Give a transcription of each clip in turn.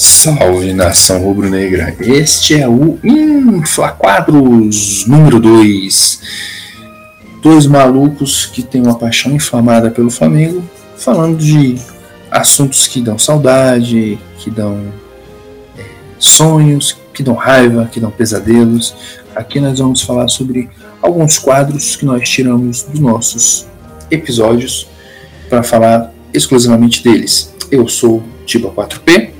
Salve nação rubro-negra! Este é o Inflaquadros número 2. Dois malucos que têm uma paixão inflamada pelo Flamengo, falando de assuntos que dão saudade, que dão é, sonhos, que dão raiva, que dão pesadelos. Aqui nós vamos falar sobre alguns quadros que nós tiramos dos nossos episódios para falar exclusivamente deles. Eu sou Tiba 4P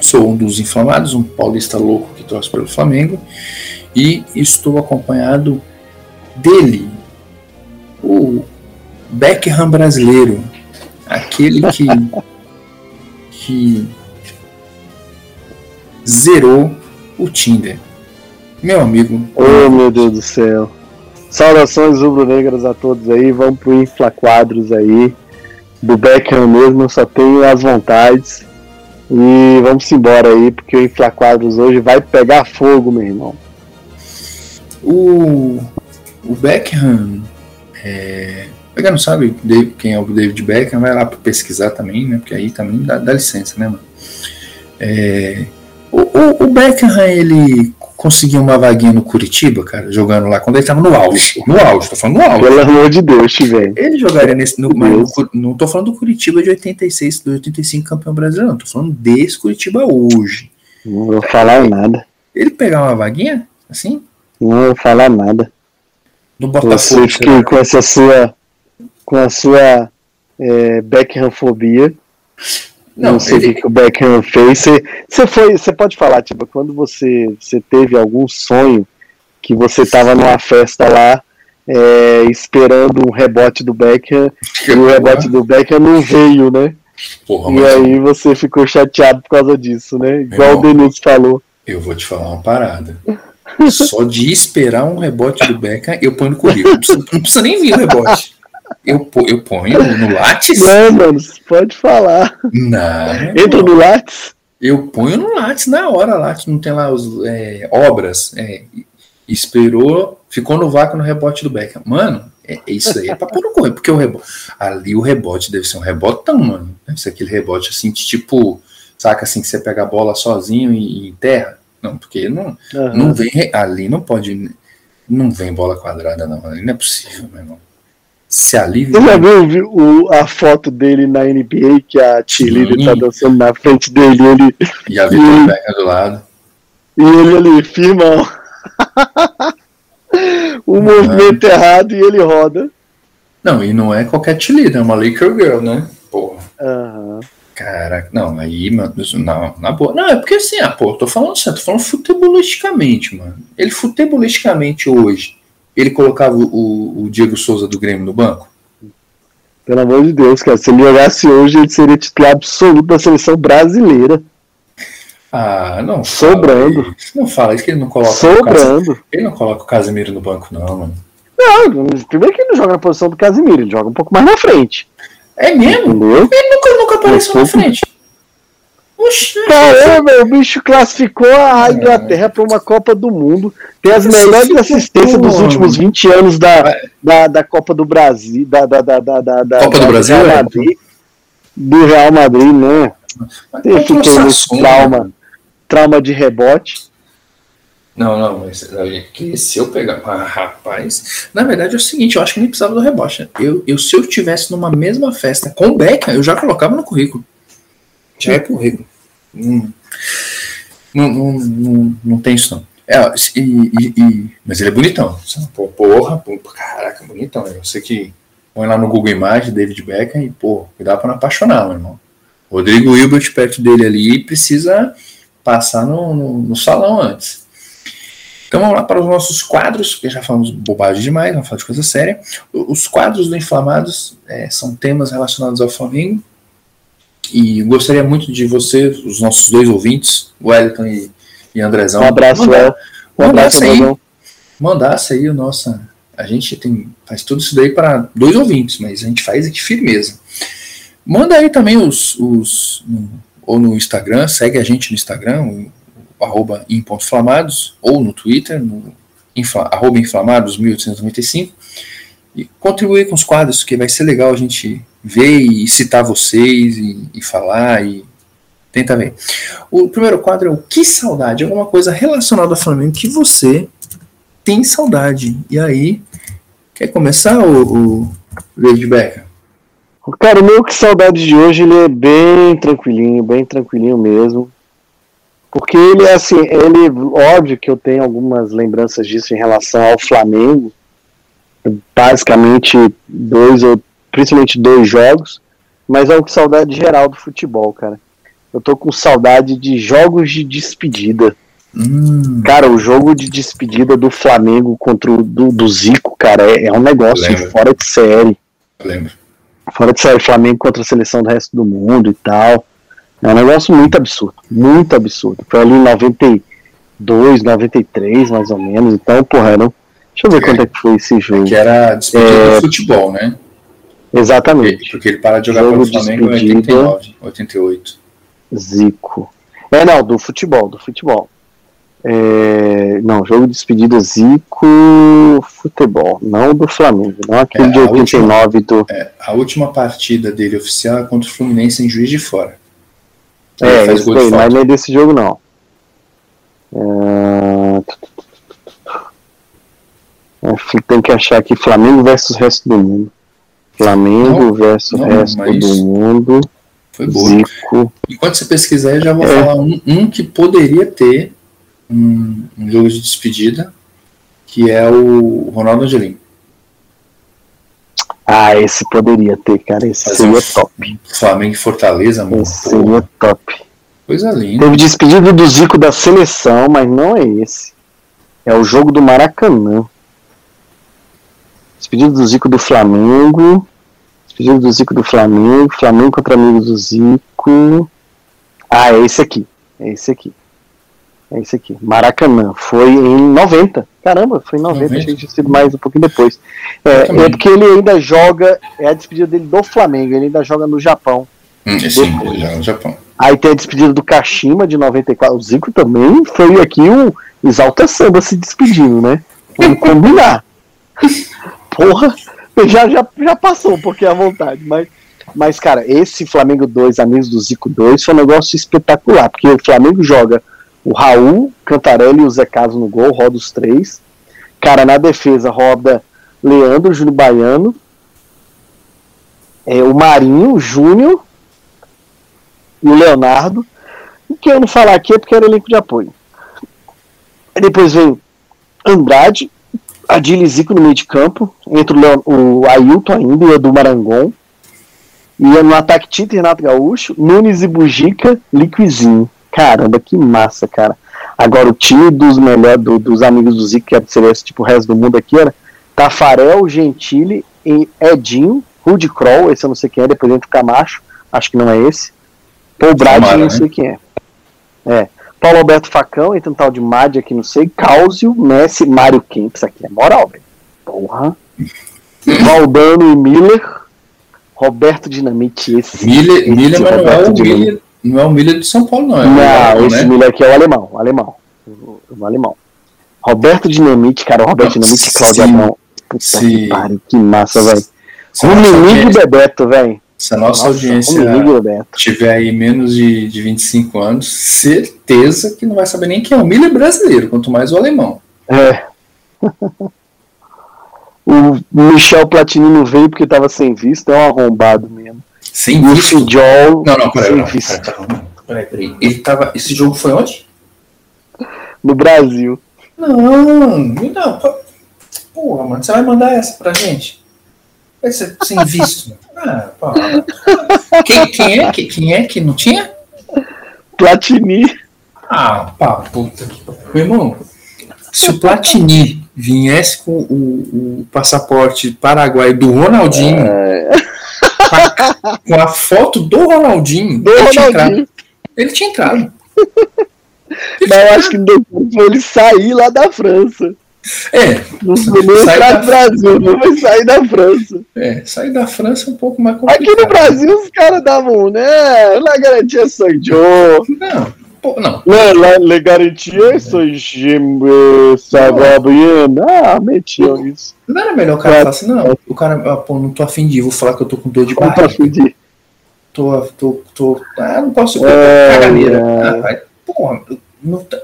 Sou um dos inflamados, um paulista louco que torce pelo Flamengo e estou acompanhado dele, o Beckham brasileiro, aquele que, que zerou o Tinder. Meu amigo. Oh, meu Deus do céu. Saudações rubro-negras a todos aí. Vamos pro Infla Quadros aí. Do Beckham mesmo, eu só tenho as vontades. E vamos embora aí, porque o Inflaquadros hoje vai pegar fogo, meu irmão. O, o Beckham, é, quem não sabe quem é o David Beckham, vai lá para pesquisar também, né? Porque aí também dá, dá licença, né, mano? É, o, o, o Beckham, ele conseguiu uma vaguinha no Curitiba, cara, jogando lá, quando ele tava no auge. No auge, tô falando no auge. Pelo amor de Deus, velho. Ele jogaria nesse. No, no, não tô falando do Curitiba de 86, do 85 campeão brasileiro, não. Tô falando desse Curitiba hoje. Não vou falar nada. Ele pegar uma vaguinha, assim? Não vou falar nada. No Botafogo. Você que com essa sua. Com a sua é, Beckhamfobia. Não, não sei o ele... que o Beckham fez. Você, você foi, você pode falar, tipo, quando você, você teve algum sonho que você estava numa festa lá é, esperando um rebote do Beckham e o rebote do Beckham não veio, né? Porra, e aí você ficou chateado por causa disso, né? Igual irmão, o Denise falou. Eu vou te falar uma parada. Só de esperar um rebote do Beckham, eu ponho no currículo. Não precisa, não precisa nem vir o rebote. Eu, eu ponho no Lattes? Não, mano, pode falar. Não. Entra no Lattes? Eu ponho no Lattes na hora, Lattes não tem lá os é, obras. É, esperou, ficou no vácuo no rebote do Beckham. Mano, é, é isso aí é pra pôr no porque o rebote. Ali o rebote deve ser um rebotão, mano. Deve ser aquele rebote assim, de tipo, saca assim, que você pega a bola sozinho e, e enterra. Não, porque não, uhum. não vem. Ali não pode. Não vem bola quadrada, não. Ali não é possível, meu irmão se alivia. Você já viu o, a foto dele na NBA que a Tilly tá dançando na frente dele? Ele, e a Vitor Becker do lado. E ele ali, firmão. o movimento errado e ele roda. Não, e não é qualquer Tilly, é uma Laker Girl, né? Porra. Uhum. Caraca, não, aí, mano, não, na boa. Não, é porque assim, ah, pô, tô falando certo, tô falando futebolisticamente, mano. Ele futebolisticamente hoje ele colocava o, o Diego Souza do Grêmio no banco? Pelo amor de Deus, cara. Se ele jogasse hoje, ele seria titular absoluto da seleção brasileira. Ah, não. Sobrando. Não fala isso que ele não coloca. Sobrando. Ele não coloca o Casemiro no banco, não, mano. Não, primeiro que ele não joga na posição do Casemiro, ele joga um pouco mais na frente. É mesmo? Entendeu? Ele nunca, nunca apareceu na frente. Caramba, o bicho classificou a Inglaterra para uma Copa do Mundo. Tem as melhores assistências dos últimos 20 anos da, da, da Copa do Brasil. Da, da, da, da, da Copa do Brasil? Real é? Madrid, do Real Madrid, né? Tem fiquei nesse trauma, trauma de rebote. Não, não, mas que se eu pegar. Ah, rapaz, na verdade é o seguinte, eu acho que nem precisava do rebote. Eu, eu, se eu tivesse numa mesma festa com o Beckham, eu já colocava no currículo. Já é currículo. Hum. Não, não, não, não, tem isso não. É, e, e, e, mas ele é bonitão. Pô, porra, caraca, bonitão. Eu sei que põe lá no Google Imagens, David Beckham, e, pô, cuidado pra não apaixonar, meu irmão. Rodrigo Hilbert perto dele ali precisa passar no, no, no, salão antes. Então vamos lá para os nossos quadros, porque já falamos bobagem demais, vamos falar de coisa séria. Os quadros do Inflamados é, são temas relacionados ao Flamengo, e gostaria muito de você, os nossos dois ouvintes, Wellington e, e Andrezão. Um abraço, mandar, um abraço aí, mandasse aí o nosso. A gente tem, faz tudo isso daí para dois ouvintes, mas a gente faz aqui firmeza. Manda aí também os. os no, ou no Instagram, segue a gente no Instagram, o, o arroba inflamados, ou no Twitter, no infla, arroba inflamados 1895 e contribuir com os quadros, que vai ser legal a gente ver e citar vocês e, e falar e Tenta ver. O primeiro quadro é o Que Saudade? Alguma coisa relacionada ao Flamengo que você tem saudade. E aí, quer começar, o, o David Becker? Cara, o meu Que Saudade de hoje ele é bem tranquilinho, bem tranquilinho mesmo. Porque ele é assim, ele, óbvio que eu tenho algumas lembranças disso em relação ao Flamengo, basicamente dois ou principalmente dois jogos, mas é um saudade geral do futebol, cara. Eu tô com saudade de jogos de despedida. Hum. Cara, o jogo de despedida do Flamengo contra o do, do Zico, cara, é, é um negócio Lembra. fora de série. Lembro. Fora de série, Flamengo contra a seleção do resto do mundo e tal. É um negócio muito absurdo, muito absurdo. Foi ali em 92, 93, mais ou menos. Então, porra, não. Deixa eu ver é, quando é que foi esse jogo. Que era despedida é... do futebol, né? Exatamente. Porque ele para de jogar jogo pelo Flamengo em 89, 88. Zico. É, não, do futebol, do futebol. É, não, jogo de despedida Zico futebol, não do Flamengo, não aquele é, de 89 última, do. É, a última partida dele oficial é contra o Fluminense em Juiz de Fora. É, isso daí, mas nem desse jogo não. É... é tem que achar aqui Flamengo versus resto do mundo. Flamengo não, versus não, resto do mundo. Foi boa. Zico. Enquanto você pesquisar, eu já vou é. falar um, um, que poderia ter um, um, jogo de despedida, que é o Ronaldo Angelim. Ah, esse poderia ter, cara. Esse Fazer seria um top. Flamengo e Fortaleza, mano. Esse seria top. Coisa linda. Teve despedido do Zico da seleção, mas não é esse. É o jogo do Maracanã. Despedido do Zico do Flamengo. Despedido do Zico do Flamengo. Flamengo contra amigos do Zico. Ah, é esse aqui. É esse aqui. É esse aqui. Maracanã. Foi em 90. Caramba, foi em 90. 90. Achei que tinha sido mais um pouquinho depois. É, é, porque ele ainda joga. É a despedida dele do Flamengo. Ele ainda joga no Japão. Hum, sim, ele joga no Japão. Aí tem a despedida do Kashima de 94. O Zico também foi aqui um exalta samba se despedindo, né? Vamos combinar. Porra, já, já, já passou um pouquinho à vontade, mas, mas, cara, esse Flamengo 2, Amigos do Zico 2, foi um negócio espetacular, porque o Flamengo joga o Raul, Cantarelli e o Zé Carlos no gol, roda os três. Cara, na defesa roda Leandro, Júnior Baiano, é, o Marinho, o Júnior e o Leonardo. O que eu não falar aqui é porque era elenco de apoio. depois veio Andrade, Adile Zico no meio de campo, entre o, Leon, o Ailton ainda e o Edu Marangon. Ia no ataque Tito e Renato Gaúcho, Nunes e Bujica, Liquizinho. Caramba, que massa, cara. Agora o time dos melhores, do, dos amigos do Zico, que seria esse tipo o resto do mundo aqui, era Tafarel, Gentili, Edinho, Rudy Kroll, esse eu não sei quem é, depois entra o Camacho, acho que não é esse. Paul Brad, não né? sei quem é. É. Paulo Alberto Facão, entra um tal de Madi aqui, não sei. Causio, Messi, Mário Kempis aqui. É moral, velho. Porra. Valdano e Miller. Roberto Dinamite, esse. Miller, esse Miller mas não é o Miller. Não é o Miller de São Paulo, não. É não, alemão, esse né? Miller aqui é o alemão. O alemão. O alemão. Roberto Dinamite, cara. O Roberto Dinamite e Claudio Abrão. Puta Sim. que pariu, que massa, velho. Rumininho e Bebeto, velho. Se a nossa, nossa audiência tiver aí menos de, de 25 anos, certeza que não vai saber nem quem é o Miller brasileiro, quanto mais o alemão. É. o Michel Platini não veio porque estava sem visto, é um arrombado mesmo. Sem e visto? O Fidjol, não, não, peraí, peraí, peraí, peraí. Ele tava, esse jogo foi onde? No Brasil. Não, não. Porra, mano, você vai mandar essa pra gente? Vai ser sem visto. Ah, quem, quem, é, quem é que não tinha? Platini. Ah, pá, puta que Meu irmão, se o Platini viesse com o, o passaporte paraguai do Ronaldinho, é... com a foto do Ronaldinho, do ele, Ronaldinho. Tinha ele tinha entrado. Mas eu acho que depois ele sair lá da França. É. Não nem entrar da... no Brasil, não vai sair da França. É, sair da França é um pouco mais complicado. Aqui no Brasil os caras davam, né? La garantia eu. Não, pô, não. La, la, la garantia sou eu, sabe? Ah, metiam isso. Não era melhor o cara falar assim, não, o cara, ah, pô, não tô afim de ir, vou falar que eu tô com dor de barriga. Não tô afim de ir. tô, tô, tô, ah, não posso é, caganeira. É. Ah, porra, não tá.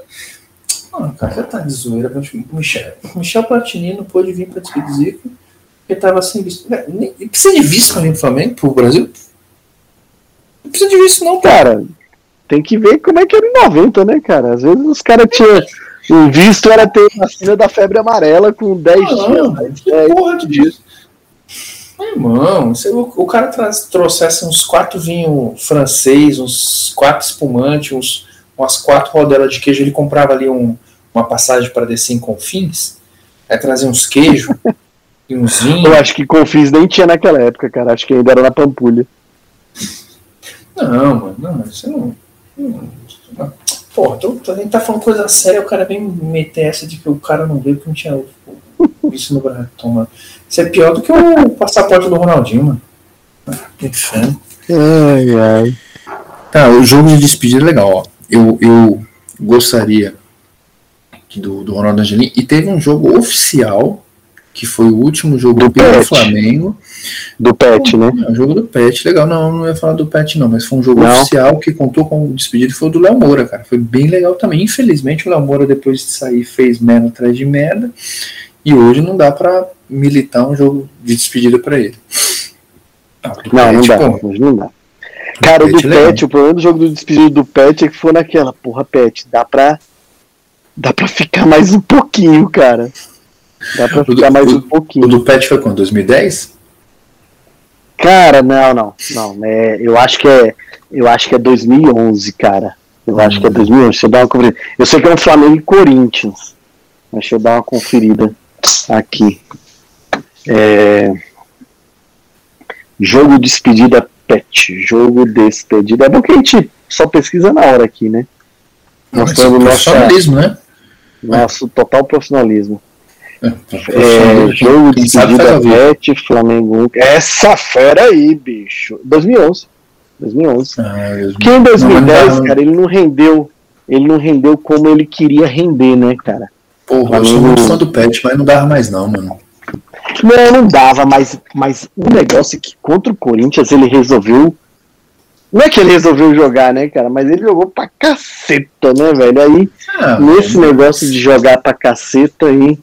Mano, cara, você tá de zoeira. O Michel, Michel Platini não pôde vir pra despedir Zico, porque tava sem visto. Nem, precisa de visto ali no Flamengo, pro Brasil? Não precisa de visto, não, cara. Tem que ver como é que era em 90, né, cara? Às vezes os caras tinham. O visto era ter vacina da febre amarela com 10 não, dias. Que é, porra disso. Irmão, se o, o cara trouxesse uns quatro vinhos francês, uns quatro espumantes, uns, umas quatro rodelas de queijo, ele comprava ali um, uma passagem para descer em Confins, aí trazia uns queijos e uns vinhos. Eu acho que Confins nem tinha naquela época, cara. Acho que ainda era na Pampulha. Não, mano, não, você não. não, não. Porra, tô, a gente tá falando coisa séria, o cara vem meter essa de que o cara não veio porque não tinha isso no Brasil. Toma. Isso é pior do que o passaporte do Ronaldinho, mano. Que inferno. Ai, ai. Tá, o jogo de despedida é legal, ó. Eu, eu gostaria do, do Ronaldo Angelim. E teve um jogo oficial, que foi o último jogo do pelo Pet. Flamengo. Do Pet, né? É, um jogo do Pet, legal. Não, não ia falar do Pet, não, mas foi um jogo não. oficial que contou com o despedido foi o do Léo Moura, cara. Foi bem legal também. Infelizmente, o Léo Moura, depois de sair, fez merda atrás de merda. E hoje não dá pra militar um jogo de despedida para ele. Ah, não, não dá, pô, não dá. Cara, o do Pet, o problema do jogo do despedido do Pet é que foi naquela, porra, Pet, dá pra Dá pra ficar mais um pouquinho, cara. Dá pra ficar do, mais um pouquinho. O do Pet foi quando? 2010? Cara, não, não. não é, eu acho que é. Eu acho que é 2011, cara. Eu hum. acho que é 2011. Deixa eu dar uma conferida. Eu sei que é um Flamengo e Corinthians. Deixa eu dar uma conferida aqui. É... Jogo despedida Pet. Jogo despedida. É bom que a gente só pesquisa na hora aqui, né? Mostrando nosso profissionalismo, né? Nosso total profissionalismo. É, é, jogo de despedida Pet, Flamengo 1. Essa fera aí, bicho. 2011. 2011. Ah, que em 2010, não, cara, ele não rendeu. Ele não rendeu como ele queria render, né, cara? Porra, Flamengo... eu sou muito fã do Pet, mas não dava mais não, mano. Não, não dava, mas, mas o negócio é que contra o Corinthians ele resolveu não é que ele resolveu jogar, né, cara? Mas ele jogou pra caceta, né, velho? Aí, ah, nesse negócio de jogar pra caceta aí.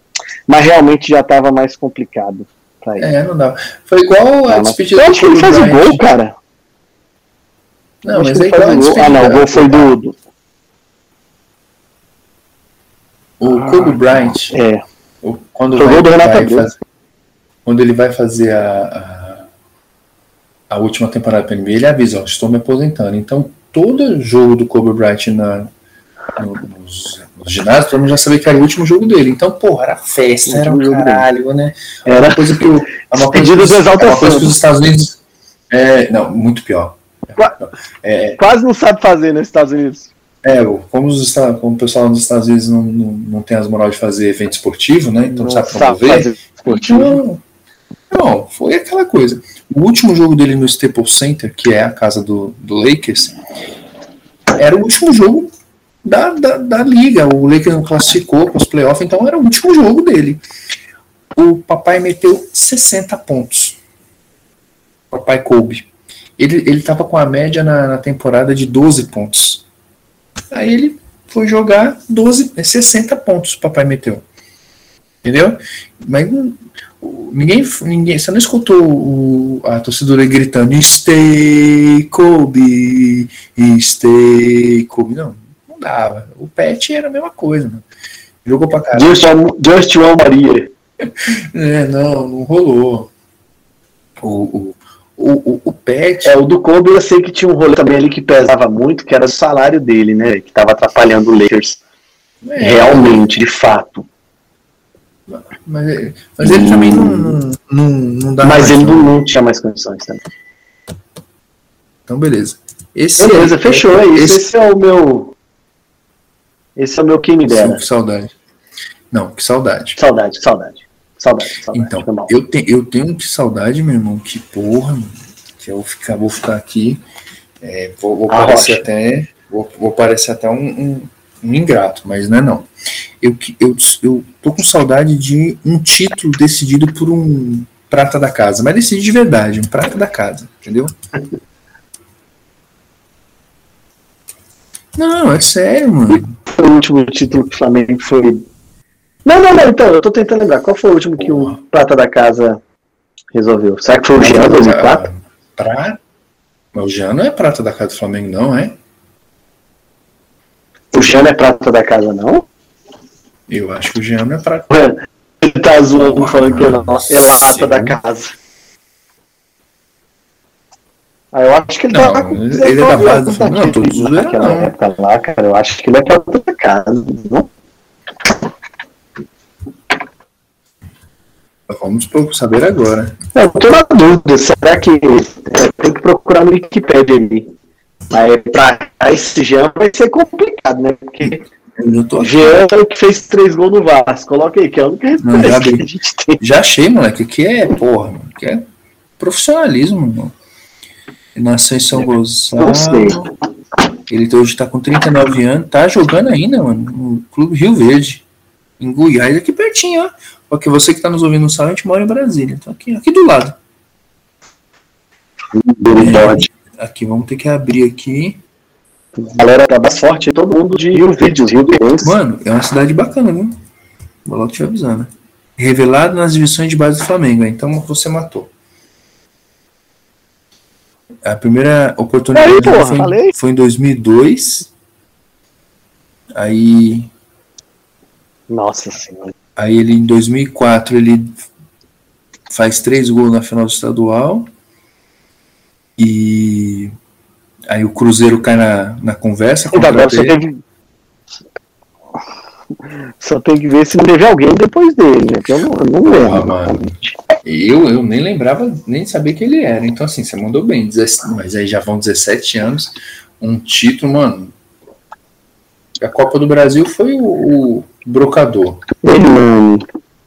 Mas realmente já tava mais complicado. Pra ele. É, não dá. Foi igual a despedida do Eu acho que ele fez o gol, cara. Não, mas é igual a despedida. Ah, não, o gol foi do. do... O ah, Kobe Bryant. É. Quando, vai, do Renato vai fazer, quando ele vai fazer a a última temporada da NBA, ele avisa, ó, estou me aposentando. Então, todo jogo do Kobe Bryant na, no, nos, nos ginásios, todo mundo já sabia que era o último jogo dele. Então, porra, era festa, era um caralho, dele. né? Era uma coisa que o, é uma coisa, que, é uma coisa que os Estados Unidos. É, não, muito pior. É, Quase não sabe fazer nos Estados Unidos. É, como, os, como o pessoal nos Estados Unidos não, não, não tem as moral de fazer evento esportivo, né? Então não sabe promover. Sabe fazer esportivo. Então, não, foi aquela coisa. O último jogo dele no Staples Center, que é a casa do, do Lakers, era o último jogo da, da, da liga. O Lakers não classificou para os playoffs, então era o último jogo dele. O papai meteu 60 pontos. Papai Kobe. Ele estava com a média na, na, temporada de 12 pontos. Aí ele foi jogar 12, 60 pontos, o papai meteu. Entendeu? Mas Ninguém, ninguém, você não escutou o, a torcedora gritando Stay Kobe, Stay Kobe, não, não dava. O Pet era a mesma coisa, mano. Jogou pra caralho. Just, just One Maria. é, não, não rolou. O, o, o, o, Pet. É, o do Kobe eu sei que tinha um rolê também ali que pesava muito, que era o salário dele, né? Que tava atrapalhando o Lakers. É, Realmente, de fato. Mas, mas ele também não, não, não, não dá Mas ele não, não, tinha mais condições também. Então, beleza. Esse beleza, é, fechou. É, esse, esse, é o meu. Esse é o meu quem me dera. Que saudade. Não, que saudade. Saudade, saudade. Saudade, saudade. Então, eu, te, eu tenho que saudade, meu irmão, que porra, mano, que eu ficar, vou ficar aqui. É, vou, vou parecer até. Vou, vou parecer até um, um, um ingrato, mas não é não eu, eu, eu tô com saudade de um título decidido por um prata da casa, mas decidido de verdade, um prata da casa, entendeu? Não, é sério, mano. Foi o último título que o Flamengo foi. Não, não, não, então, eu tô tentando lembrar. Qual foi o último que o Prata da Casa resolveu? Será que foi o Jean 2004? Pra... Mas o Jean não é Prata da Casa do Flamengo, não, é? O Jean não é Prata da Casa, não? Eu acho que o Jean é Prata. Ele tá zoando falando que é, é lata da casa. Ah, eu acho que ele não, tá com ele é da base do Flamengo. Não, todos os naquela não. época lá, cara. Eu acho que ele é prata da casa, não? Vamos saber agora. Não, tô na dúvida. Será que é, tem que procurar no Wikipedia ali? Mas pra esse Jean vai ser complicado, né? Porque Jean é o que fez três gols no Vasco. Coloca aí, que é a única Não, já, que a gente tem. Já achei, moleque. Que é, porra, mano, que é profissionalismo, mano. Ele nasceu em São Gonçalo. Ele hoje tá com 39 anos, tá jogando ainda, mano, no Clube Rio Verde. Em Goiás, aqui pertinho, ó. Porque você que tá nos ouvindo no sala, a gente mora em Brasília. Então aqui, aqui do lado. É, aqui, vamos ter que abrir aqui. Galera da Sorte, todo mundo de Rio Verde, Rio Verde. Mano, é uma cidade bacana, viu? Vou logo te avisando. Revelado nas divisões de base do Flamengo, então você matou. A primeira oportunidade aí, porra, foi, foi, em 2002. Aí. Nossa Senhora. Aí ele em 2004 ele faz três gols na final do estadual. E aí o Cruzeiro cai na, na conversa. Então, agora só teve, só tem que ver se teve alguém depois dele, né? eu não, eu não lembro. Eu, eu nem lembrava, nem sabia que ele era. Então, assim, você mandou bem. Mas aí já vão 17 anos. Um título, mano. A Copa do Brasil foi o, o Brocador. Ele não.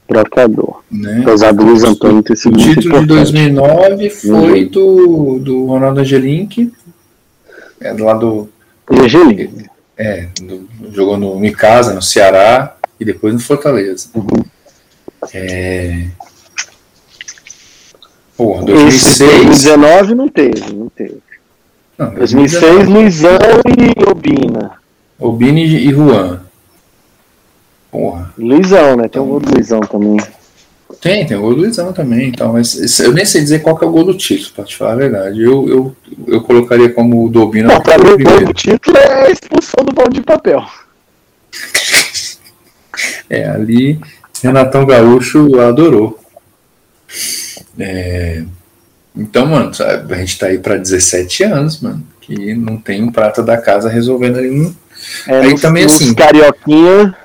Brocador. Né? Apesar do Luiz Antônio ter sido. O título de 2009 foi uhum. do, do Ronaldo Angelink. É do lado. Angelink. É, do, jogou no, em casa, no Ceará e depois no Fortaleza. Uhum. É... Porra, 2006. 2019 não teve, não teve. Não, 2006, Luizão e Obina. Obina e Juan. Porra. Luizão, né? Tem um do Luizão também. Tem, tem o gol do Luizão também. Então, mas eu nem sei dizer qual que é o gol do título, pra te falar a verdade. Eu, eu, eu colocaria como o do Obina. Não, pra mim o gol do título é a expulsão do balde de papel. é, ali Renatão Gaúcho adorou. É, então, mano, a gente tá aí pra 17 anos, mano, que não tem um prata da casa resolvendo ali. É, aí nos, também assim. Carioquinha,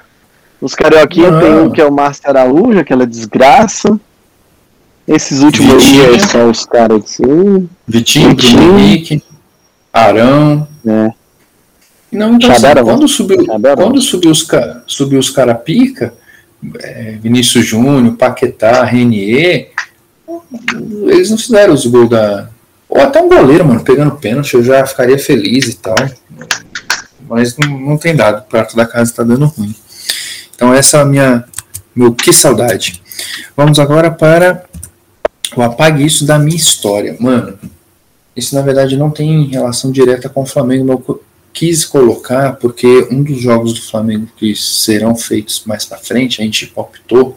os Carioquinha tem um que é o Márcio Araújo, aquela desgraça. Esses últimos dias são os caras assim. Vitinho, Vitinho. Henrique, Arão. É. Não, então, assim, quando subiu, quando subiu os, subiu os cara pica, é, Vinícius Júnior, Paquetá, Renier, eles não fizeram os gols da. Ou até um goleiro, mano, pegando pênalti, eu já ficaria feliz e tal. Mas não, não tem dado, o prato da casa tá dando ruim. Então essa é a minha. Meu que saudade. Vamos agora para o apague isso da minha história. Mano, isso na verdade não tem relação direta com o Flamengo, eu quis colocar porque um dos jogos do Flamengo que serão feitos mais para frente, a gente optou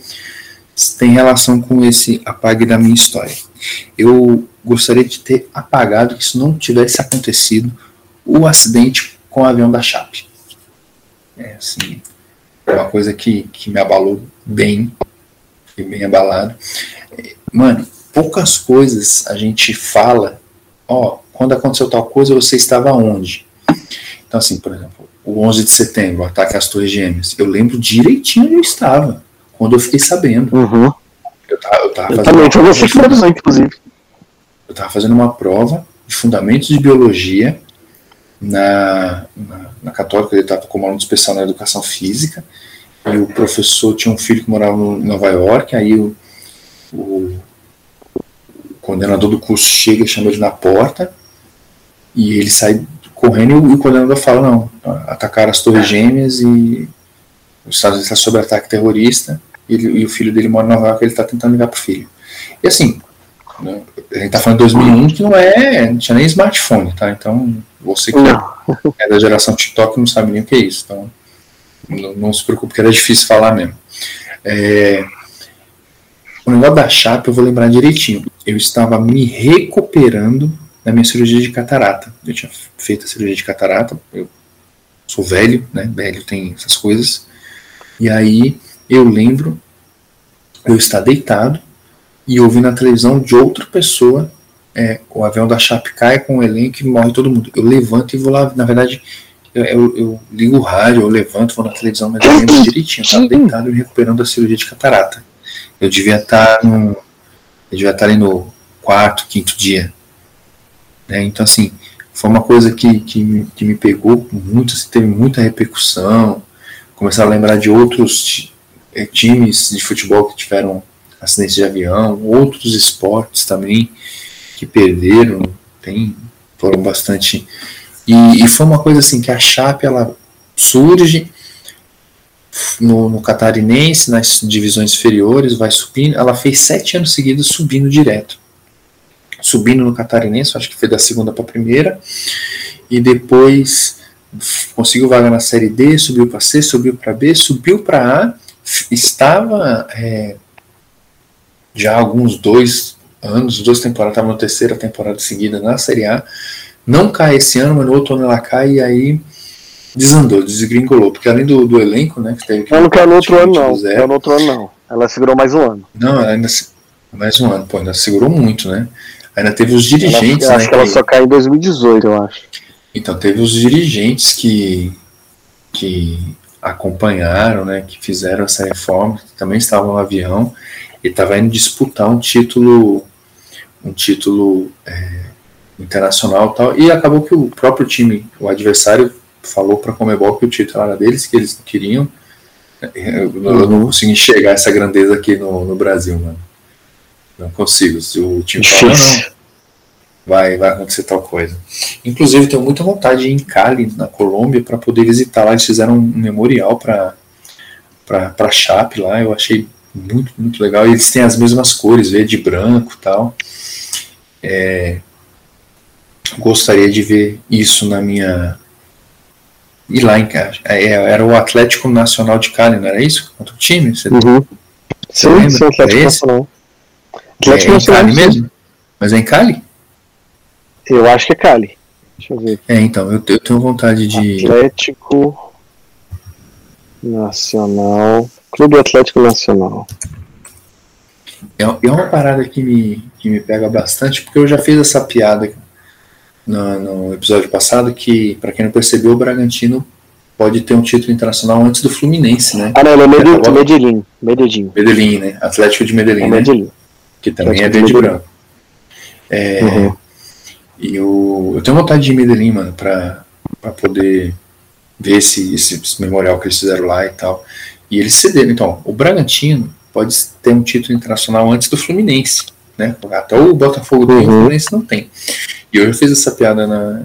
tem relação com esse apague da minha história. Eu gostaria de ter apagado que isso não tivesse acontecido o acidente com o avião da Chape. É assim, uma coisa que, que me abalou bem, fiquei bem abalado. Mano, poucas coisas a gente fala, ó, quando aconteceu tal coisa, você estava onde? Então, assim, por exemplo, o 11 de setembro, o ataque às Torres Gêmeas, eu lembro direitinho onde eu estava quando eu fiquei sabendo. Uhum. Eu tava, eu tava fazendo. Também, inclusive. Eu tava fazendo uma prova de fundamentos de biologia na, na, na Católica, ele estava como aluno especial na educação física, e o professor tinha um filho que morava em Nova York, aí o, o, o coordenador do curso chega e chama ele na porta, e ele sai correndo e o, e o coordenador fala, não, atacaram as torres gêmeas e os Estados Unidos está sob ataque terrorista, ele, e o filho dele mora em Nova York, ele está tentando ligar pro filho. E assim, né, a gente está falando de 2001 que não é, não tinha nem smartphone, tá? Então Você que não. é da geração TikTok não sabe nem o que é isso. Então, não, não se preocupe, que era difícil falar mesmo. É, o negócio da chapa eu vou lembrar direitinho. Eu estava me recuperando da minha cirurgia de catarata. Eu tinha feito a cirurgia de catarata, eu sou velho, né? Velho tem essas coisas. E aí eu lembro eu estar deitado e ouvir na televisão de outra pessoa é, o avião da Chape cai com o elenco e morre todo mundo. Eu levanto e vou lá, na verdade, eu, eu, eu ligo o rádio, eu levanto, vou na televisão, mas eu lembro direitinho, eu estava deitado e recuperando a cirurgia de catarata. Eu devia estar tá no. Eu devia estar tá ali no quarto, quinto dia. Né? Então, assim, foi uma coisa que, que, me, que me pegou muito, assim, teve muita repercussão. Começar a lembrar de outros eh, times de futebol que tiveram acidentes de avião, outros esportes também que perderam, tem, foram bastante. E, e foi uma coisa assim que a Chape ela surge no, no, catarinense, nas divisões inferiores, vai subindo. Ela fez sete anos seguidos subindo direto. Subindo no catarinense, acho que foi da segunda para a primeira. E depois conseguiu vaga na série D, subiu para C, subiu para B, subiu para A. Estava é, já alguns dois anos, duas temporadas, estava na terceira temporada seguida na Série A. Não cai esse ano, mas no outro ano ela cai e aí desandou, desgringolou. Porque além do, do elenco, né? Que teve que ela não caiu no outro ano, não. Caiu no outro ano, não. Ela segurou mais um ano. Não, ainda mais um ano, pô, ainda segurou muito, né? Ainda teve os dirigentes. Ela, acho né, que ela só caiu em 2018, eu acho. Então, teve os dirigentes que, que acompanharam, né, que fizeram essa reforma, que também estavam no avião e estava indo disputar um título um título é, internacional tal, e acabou que o próprio time, o adversário, falou para a Comebol que o título era deles, que eles queriam. Eu, eu não consigo enxergar essa grandeza aqui no, no Brasil, mano. Não consigo. Se o time fala, não, vai, vai acontecer tal coisa. Inclusive, tenho muita vontade de ir em Cali, na Colômbia, para poder visitar lá. Eles fizeram um memorial para para Chape lá. Eu achei muito, muito legal. E eles têm as mesmas cores, verde e branco tal. É, gostaria de ver isso na minha. E lá em casa. É, era o Atlético Nacional de Cali, não era isso? Contra o time? Você, uhum. Você sim, lembra? sim, Atlético Nacional. Atlético é, Nacional. Em Cali mesmo? Mas é em Cali? Eu acho que é Cali. Deixa eu ver. É, então, eu, eu tenho vontade de. Atlético Nacional. Clube Atlético Nacional. É, é uma parada que me, que me pega bastante, porque eu já fiz essa piada no, no episódio passado que, para quem não percebeu, o Bragantino pode ter um título internacional antes do Fluminense, né? Ah, não, ele é Medellín. Acabou... Medellín, Medellín. Medellín, né? Atlético de Medellín, é né? Medellín. Que também Atlético é verde e branco. É, uhum. E eu, eu tenho vontade de ir em Medellín, mano, pra, pra poder ver esse, esse, esse memorial que eles fizeram lá e tal. E eles cederam. Então, o Bragantino pode ter um título internacional antes do Fluminense. Né? Até o Botafogo tem, uhum. Fluminense não tem. E eu já fiz essa piada na,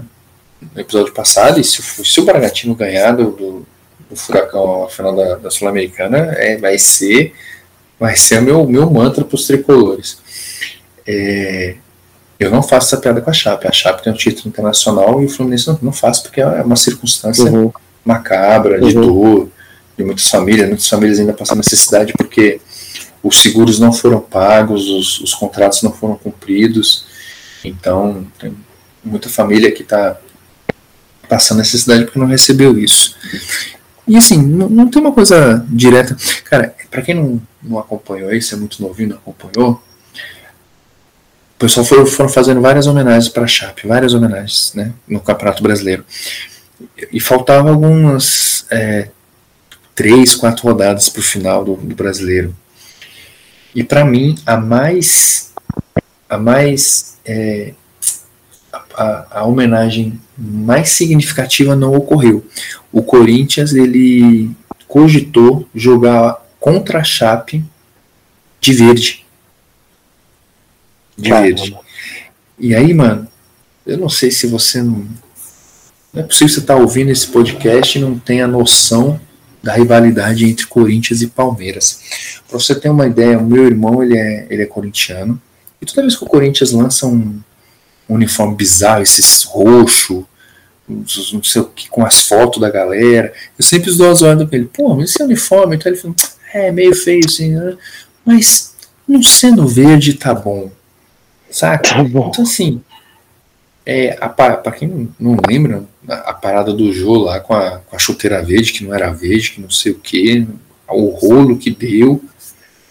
no episódio passado, e se, se o Bragantino ganhar do, do, do Furacão a final da, da Sul-Americana, é, vai ser vai ser o meu, meu mantra para os tricolores. É, eu não faço essa piada com a Chape. A Chape tem um título internacional e o Fluminense não, não faz, porque é uma circunstância uhum. macabra, de uhum. dor, de muitas famílias. Muitas famílias ainda passam necessidade porque os seguros não foram pagos, os, os contratos não foram cumpridos. Então, tem muita família que está passando necessidade porque não recebeu isso. E assim, não, não tem uma coisa direta. Cara, para quem não, não acompanhou isso, é muito novinho, não acompanhou. O pessoal foram, foram fazendo várias homenagens para a Chape, várias homenagens né, no Campeonato Brasileiro. E faltavam algumas é, três, quatro rodadas para o final do, do Brasileiro. E para mim, a mais, a mais é, a, a, homenagem mais significativa não ocorreu. O Corinthians ele cogitou jogar contra a Chape de verde. De verde. E aí, mano, eu não sei se você não. Não é possível você estar tá ouvindo esse podcast e não tenha noção da rivalidade entre Corinthians e Palmeiras. Para você ter uma ideia, o meu irmão ele é, ele é corintiano e toda vez que o Corinthians lança um, um uniforme bizarro, esses roxo, não sei o que, com as fotos da galera. Eu sempre dou as ordens pra ele, pô, mas esse uniforme, então ele falou, é meio feio assim, né? mas não sendo verde tá bom. Saca? Tá bom. Então assim, é, para quem não lembra, a, a, parada do Jô lá com a, com a chuteira verde, que não era verde, que não sei o que, o rolo que deu,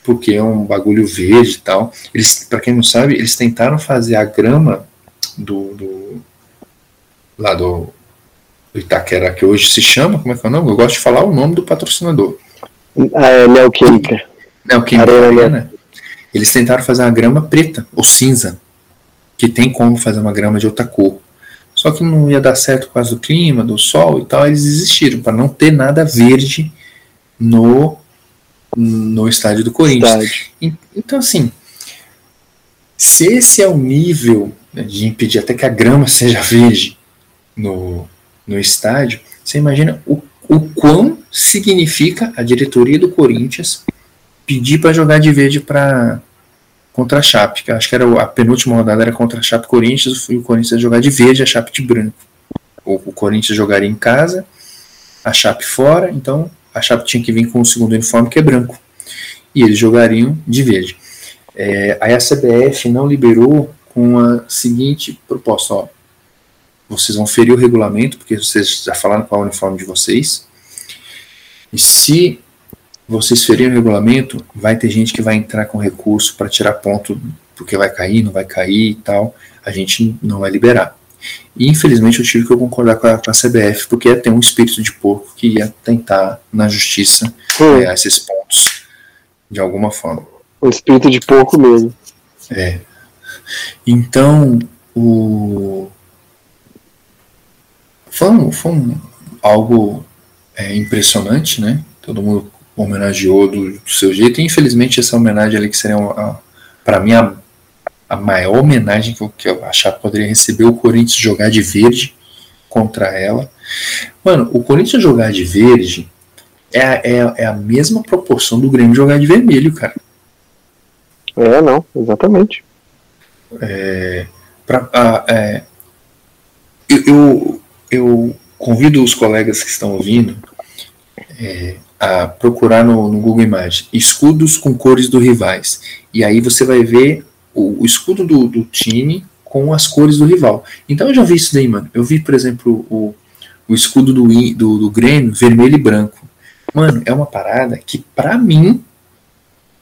porque é um bagulho verde e tal. Eles, para quem não sabe, eles tentaram fazer a grama do, do lá do, do, Itaquera, que hoje se chama, como é que é o nome? Eu gosto de falar o nome do patrocinador. Ah, é Neoquímica. Neoquímica Arena. Eles tentaram fazer uma grama preta, ou cinza, que tem como fazer uma grama de outra cor. Só que não ia dar certo por causa do clima, do sol e tal, eles desistiram, para não ter nada verde no no estádio do Corinthians. Estádio. Então, assim, se esse é o nível né, de impedir até que a grama seja verde no, no estádio, você imagina o, o quão significa a diretoria do Corinthians pedir para jogar de verde para contra a Chape, que acho que era a penúltima rodada era contra a Chape Corinthians, e o Corinthians ia jogar de verde, a Chape de branco. O, o Corinthians jogaria em casa, a Chape fora, então a Chape tinha que vir com o segundo uniforme que é branco. E eles jogariam de verde. É, aí a CBF não liberou com a seguinte proposta: ó, vocês vão ferir o regulamento, porque vocês já falaram qual é o uniforme de vocês. E se vocês ferirem o regulamento, vai ter gente que vai entrar com recurso para tirar ponto, porque vai cair, não vai cair e tal. A gente não vai liberar. E infelizmente eu tive que concordar com a, com a CBF, porque ia ter um espírito de porco que ia tentar, na justiça, hum. ganhar esses pontos de alguma forma. Um espírito de porco mesmo. É. Então, o. Foi, um, foi um, algo é, impressionante, né? Todo mundo homenageou do, do, seu jeito. E infelizmente, essa homenagem ali, que seria, para mim, a a maior homenagem que eu, que eu achava que poderia receber o Corinthians jogar de verde contra ela. Mano, o Corinthians jogar de verde é, é, é a mesma proporção do Grêmio jogar de vermelho, cara. É, não, exatamente. É, pra, a, é, eu, eu, eu, convido os colegas que estão ouvindo é, a procurar no, no Google Imagens escudos com cores do rivais. E aí você vai ver o, o escudo do, do, time com as cores do rival. Então eu já vi isso daí, mano. Eu vi, por exemplo, o, o escudo do, do, do Grêmio vermelho e branco. Mano, é uma parada que, pra mim,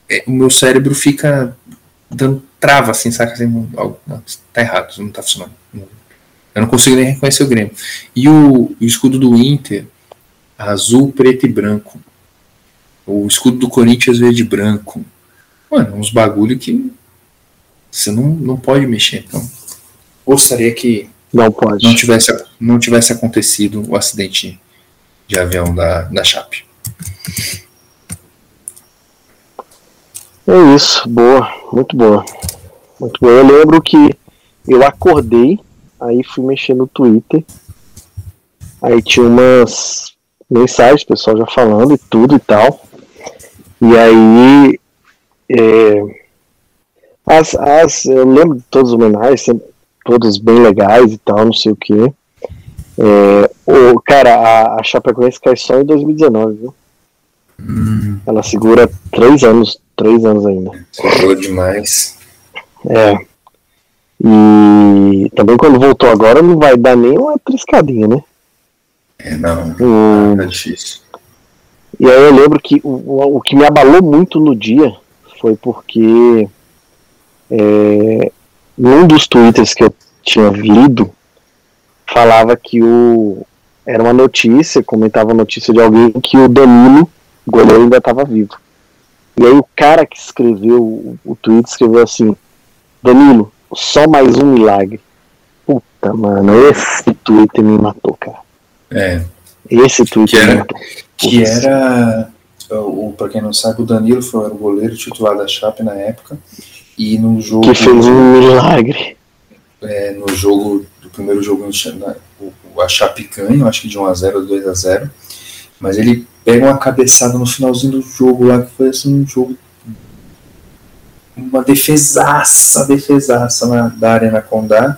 é, o meu cérebro fica dando trava, assim, saca? Assim, não, tá errado, não tá funcionando. Eu não consigo nem reconhecer o Grêmio. E o, o escudo do Inter, azul, preto e branco. O escudo do Corinthians verde e branco. Mano, uns bagulho que você não, não pode mexer. Então, gostaria que não, pode. não, tivesse, não tivesse acontecido o acidente de avião da, da Chape. É isso, boa, muito boa. Muito boa. Eu lembro que eu acordei, aí fui mexer no Twitter, aí tinha umas mensagens, pessoal já falando e tudo e tal. E aí é, as, as, eu lembro de todas as homenagens, todas bem legais e tal, não sei o que. É, o, cara, a, a Chapecoense cai só em 2019, viu? Hum. Ela segura três anos, três anos ainda. Segurou demais. É. E também quando voltou agora não vai dar nem uma triscadinha, né? É, não. Hum. É difícil. E aí eu lembro que o, o que me abalou muito no dia foi porque é, num dos twitters que eu tinha lido, falava que o era uma notícia, comentava a notícia de alguém que o Danilo, goleiro, ainda estava vivo. E aí o cara que escreveu o, o tweet escreveu assim: Danilo, só mais um milagre. Puta, mano, esse Twitter me matou, cara. É. Esse Twitter que era, me matou. Que era, o, pra quem não sabe, o Danilo foi o goleiro titular da Chape na época. E no jogo. Que fez um milagre. É, no jogo, do primeiro jogo, a Chape ganha, acho que de 1x0 ou 2x0. Mas ele pega uma cabeçada no finalzinho do jogo lá, que foi assim um jogo. Uma defesaça, defesaça na, da Arena Condá.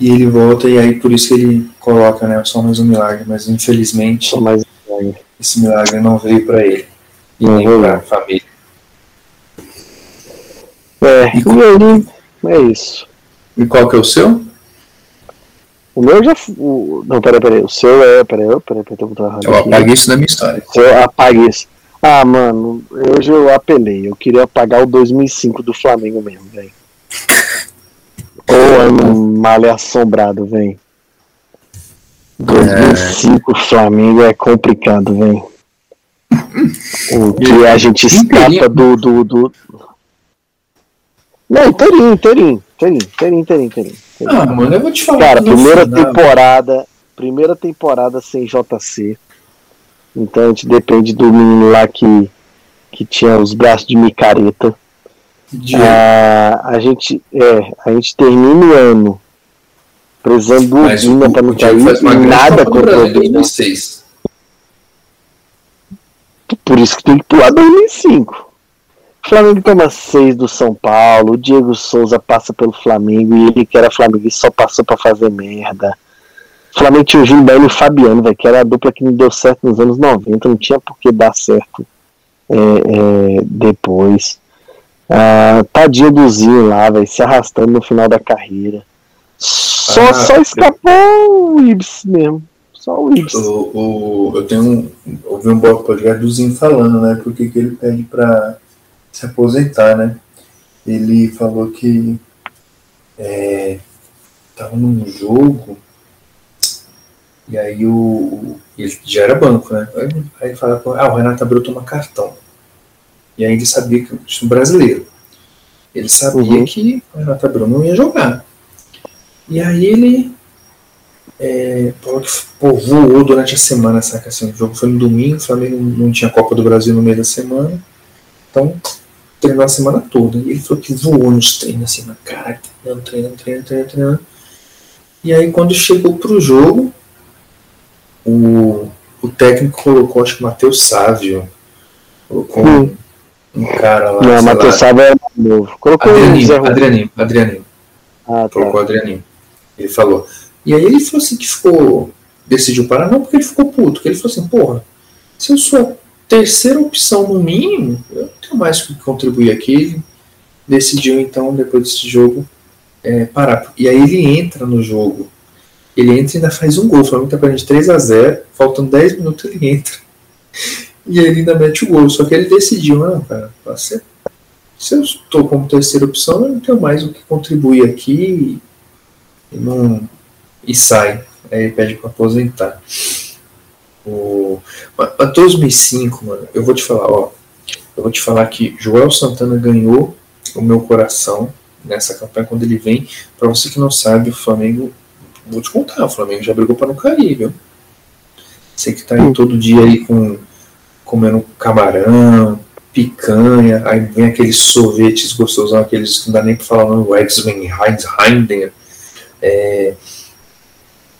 E ele volta, e aí por isso que ele coloca, né? Só mais um milagre, mas infelizmente só mais milagre. esse milagre não veio para ele. E não nem para a família. É, e, e aí, é isso. E qual que é o seu? O meu já. O, não, peraí, peraí. O seu é. Peraí, peraí, peraí, tô errado. Eu apaguei isso da minha história. O seu apaguei isso. Ah, mano, hoje eu apelei. Eu queria apagar o 2005 do Flamengo mesmo, velho. Ou é malha assombrado, velho. 2005 é... Flamengo é complicado, velho. O que a gente escapa do, do, do. Não, inteirinho, inteirinho, inteirinho, inteirinho, inteirinho, inteirinho. Ah, mano, eu vou te falar. Cara, primeira temporada, primeira temporada sem JC. Então a gente depende do menino lá que, que tinha os braços de micareta. Ah, a gente é, a gente termina o ano precisando do Vina para não cair nada contra o 2006. Por isso que tem que pular 2005. O Flamengo toma seis do São Paulo, o Diego Souza passa pelo Flamengo e ele que era Flamengo e só passou para fazer merda. O Flamengo tinha o Gilberto e o Fabiano, véio, que era a dupla que não deu certo nos anos 90, não tinha por que dar certo é, é, depois. Ah, tadinho do Zinho lá, véio, se arrastando no final da carreira. Só, ah, só escapou o Ibs mesmo. Só o Ibs. O, o, eu tenho um, ouvi um podcast do Zinho falando, né? Porque que ele pede pra se aposentar, né? Ele falou que é, tava num jogo e aí o. Ele já era banco, né? Aí ele fala, ah, o Renato Abreu toma cartão. E aí ele sabia que o brasileiro. Ele sabia uhum. que o Renato Abreu não ia jogar. E aí ele é, falou que pô, voou durante a semana, saca? Assim, o jogo foi no domingo, o Flamengo não tinha Copa do Brasil no meio da semana. Então treinou a semana toda. E ele falou que voou nos treinos, assim, na cara, treinando, treinando, treinando, treinando, treinando. E aí, quando chegou pro jogo, o, o técnico colocou, acho que Matheus Sávio. Colocou um, um cara lá. Não, Matheus Sávio é novo. Colocou Adrianinho, Adrianinho, Adrianinho. Ah, tá. Colocou Adrianinho. Ele falou. E aí ele falou assim que ficou. Decidiu parar, não porque ele ficou puto, porque ele falou assim, porra, se eu sou terceira opção no mínimo, eu não tenho mais o que contribuir aqui. Decidiu então, depois desse jogo, é, parar. E aí ele entra no jogo. Ele entra e ainda faz um gol. O Flamengo tá perdendo de 3 a 0 faltando 10 minutos ele entra. E ele ainda mete o gol. Só que ele decidiu, não, cara, se, se eu estou como terceira opção, eu não tenho mais o que contribuir aqui e, não, e sai. Aí ele pede para aposentar. O, mas 2005, mano, eu vou te falar, ó. Eu vou te falar que Joel Santana ganhou o meu coração nessa campanha quando ele vem. Para você que não sabe, o Flamengo, vou te contar, o Flamengo já brigou para não cair, viu? Você que tá aí todo dia aí com comendo camarão, picanha, aí vem aqueles sorvetes gostosão, aqueles que não dá nem para falar o nome, Heinz, é,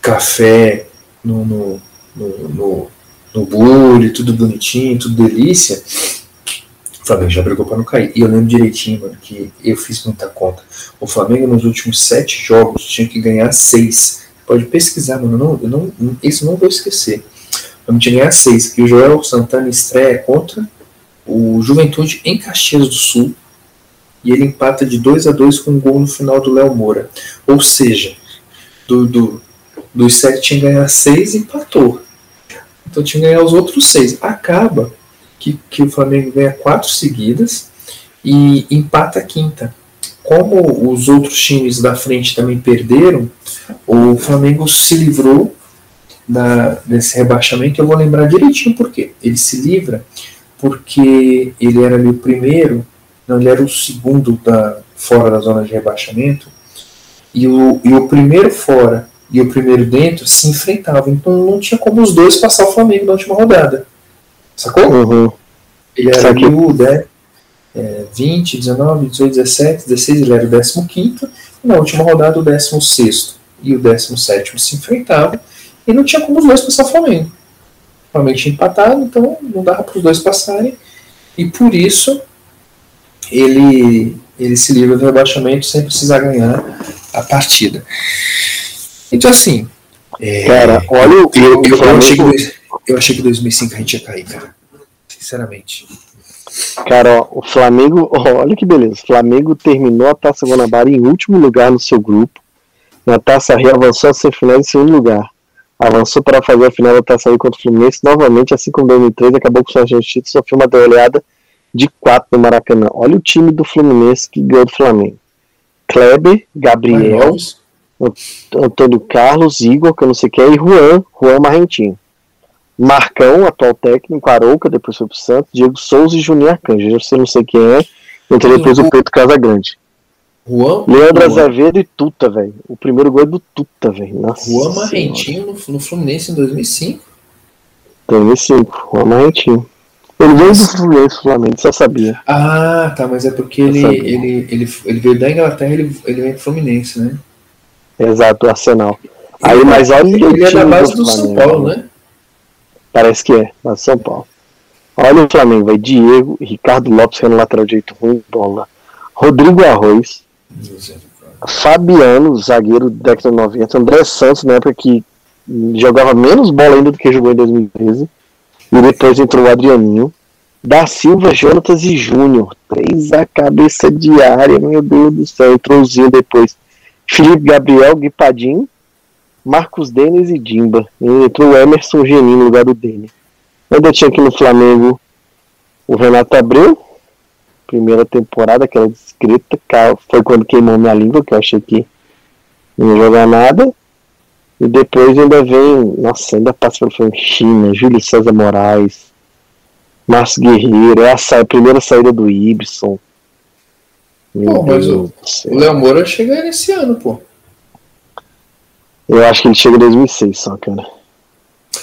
café no, no no, no, no bullying, tudo bonitinho, tudo delícia. O Flamengo já brigou para não cair. E eu lembro direitinho, mano, que eu fiz muita conta. O Flamengo nos últimos sete jogos tinha que ganhar seis. Pode pesquisar, mano. Não, eu não, isso não vou esquecer. Que ganhar seis. E o Joel Santana estreia contra o Juventude em Caxias do Sul. E ele empata de 2 a 2 com um gol no final do Léo Moura. Ou seja, do, do, dos sete tinha que ganhar seis e empatou. Então tinha que ganhar os outros seis. Acaba que, que o Flamengo ganha quatro seguidas e empata a quinta. Como os outros times da frente também perderam, o Flamengo se livrou da, desse rebaixamento. Eu vou lembrar direitinho por quê. Ele se livra porque ele era ali o primeiro, não, ele era o segundo da, fora da zona de rebaixamento, e o, e o primeiro fora e o primeiro dentro se enfrentavam. Então não tinha como os dois passar o Flamengo na última rodada. Sacou? Uhum. Ele era o né, é, 20, 19, 18, 17, 16, ele era o 15 e na última rodada o 16 e o 17 se enfrentavam e não tinha como os dois passar o Flamengo. O Flamengo tinha empatado, então não dava para os dois passarem e por isso ele, ele se livra do rebaixamento sem precisar ganhar a partida. Então, assim. É, cara, olha o. Eu, eu, eu, achei que, eu achei que 2005 a gente ia cair, cara. Sinceramente. Cara, ó, o Flamengo, ó, olha que beleza. O Flamengo terminou a Taça Guanabara em último lugar no seu grupo. Na Taça Rio avançou a semifinal em segundo lugar. Avançou para fazer a final da Taça Rio contra o Fluminense. Novamente, assim como 2013, acabou com o Sargento título, sofreu uma goleada de 4 no Maracanã. Olha o time do Fluminense que ganhou do Flamengo. Kleber, Gabriel, Antônio Carlos, Igor, que eu não sei quem, e Juan, Juan Marrentinho. Marcão, atual técnico, Arouca, depois foi pro Santos, Diego Souza e Juninho Arcanjo. Eu não sei quem é, entrou depois o Pedro Casagrande. Juan, Leandro Juan. Azevedo e Tuta, velho. O primeiro gol é do Tuta, velho. Juan Marrentinho no, no, Fluminense em 2005? 2005, Juan Marrentinho. Ele veio do Fluminense, Flamengo, só sabia. Ah, tá, mas é porque ele, ele, ele, ele veio da Inglaterra ele, ele vem do Fluminense, né? Exato, o Arsenal. Aí, mas olha ele é da base do, do São Paulo, né? Parece que é, mas São Paulo. Olha o Flamengo, vai Diego, Ricardo Lopes, que é no lateral direito ruim, bola. Rodrigo Arroz, Fabiano, zagueiro década 90, André Santos, na época que jogava menos bola ainda do que jogou em 2013. E depois entrou o Adrianinho. Da Silva, Jonatas e Júnior. Três a cabeça de área, meu Deus do céu. Entrou o Zinho depois. Felipe Gabriel, Guipadinho. Marcos Denis e Dimba. E entrou o Emerson Genin no lugar do Denis. Ainda tinha aqui no Flamengo o Renato Abreu. Primeira temporada, aquela descrita. Foi quando queimou minha língua, que eu achei que não ia jogar nada. E depois ainda vem, nossa, ainda passa pelo China, Júlio César Moraes, Márcio Guerreiro, é a, a primeira saída do Ibson. Pô, mas o, o Léo Moura chega nesse ano, pô. Eu acho que ele chega em 2006 só, cara.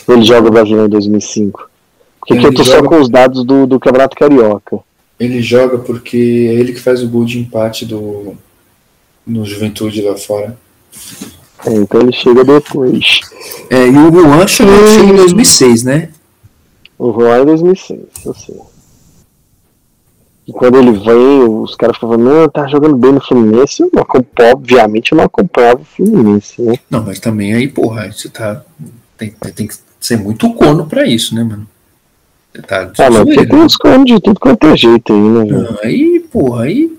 Ele joga o Brasileiro em 2005. Porque aqui eu tô joga... só com os dados do, do Campeonato Carioca. Ele joga porque é ele que faz o gol de empate do no Juventude lá fora. É, então ele chega depois. É, e o Juan chega, chega em 2006, né? O Juan é em 2006, eu sei. E quando ele vem, os caras falam, não, tá jogando bem no Fluminense. Eu não obviamente eu não acompanhava o Fluminense, né? Não, mas também aí, porra, você tá. Tem, tem que ser muito corno pra isso, né, mano? Você tá ah, mas tem né? uns cornos de tudo quanto é jeito aí, né? Não, aí, porra, aí.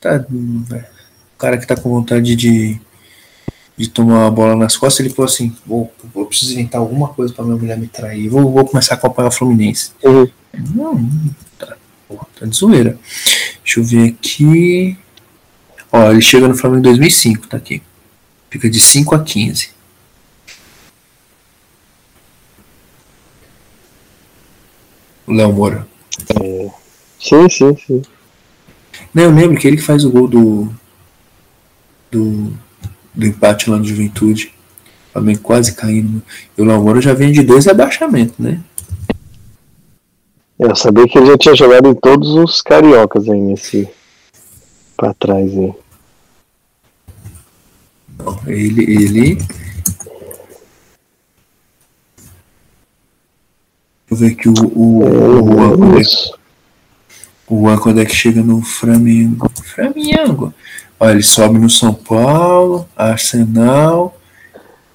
Tá. O cara que tá com vontade de de tomar a bola nas costas, ele falou assim: vou, vou preciso inventar alguma coisa para minha mulher me trair, vou, vou começar a acompanhar o Fluminense. Uhum. Não, tá, porra, tá de zoeira. Deixa eu ver aqui. Ó, ele chega no Flamengo em 2005, tá aqui. Fica de 5 a 15. O Léo Moura. É. Sim, sim, sim. Não, eu lembro que ele que faz o gol do. Do do empate lá no Juventude. Flamengo quase caindo. E o Lamoro já vem de dois abaixamentos, né? Eu sabia que ele já tinha jogado em todos os cariocas aí nesse. pra trás aí. Não, ele. ele... Deixa eu ver aqui o. O, é, o, Juan, é, o Juan quando é que chega no Flamengo. Flamengo! Olha, ele sobe no São Paulo, Arsenal,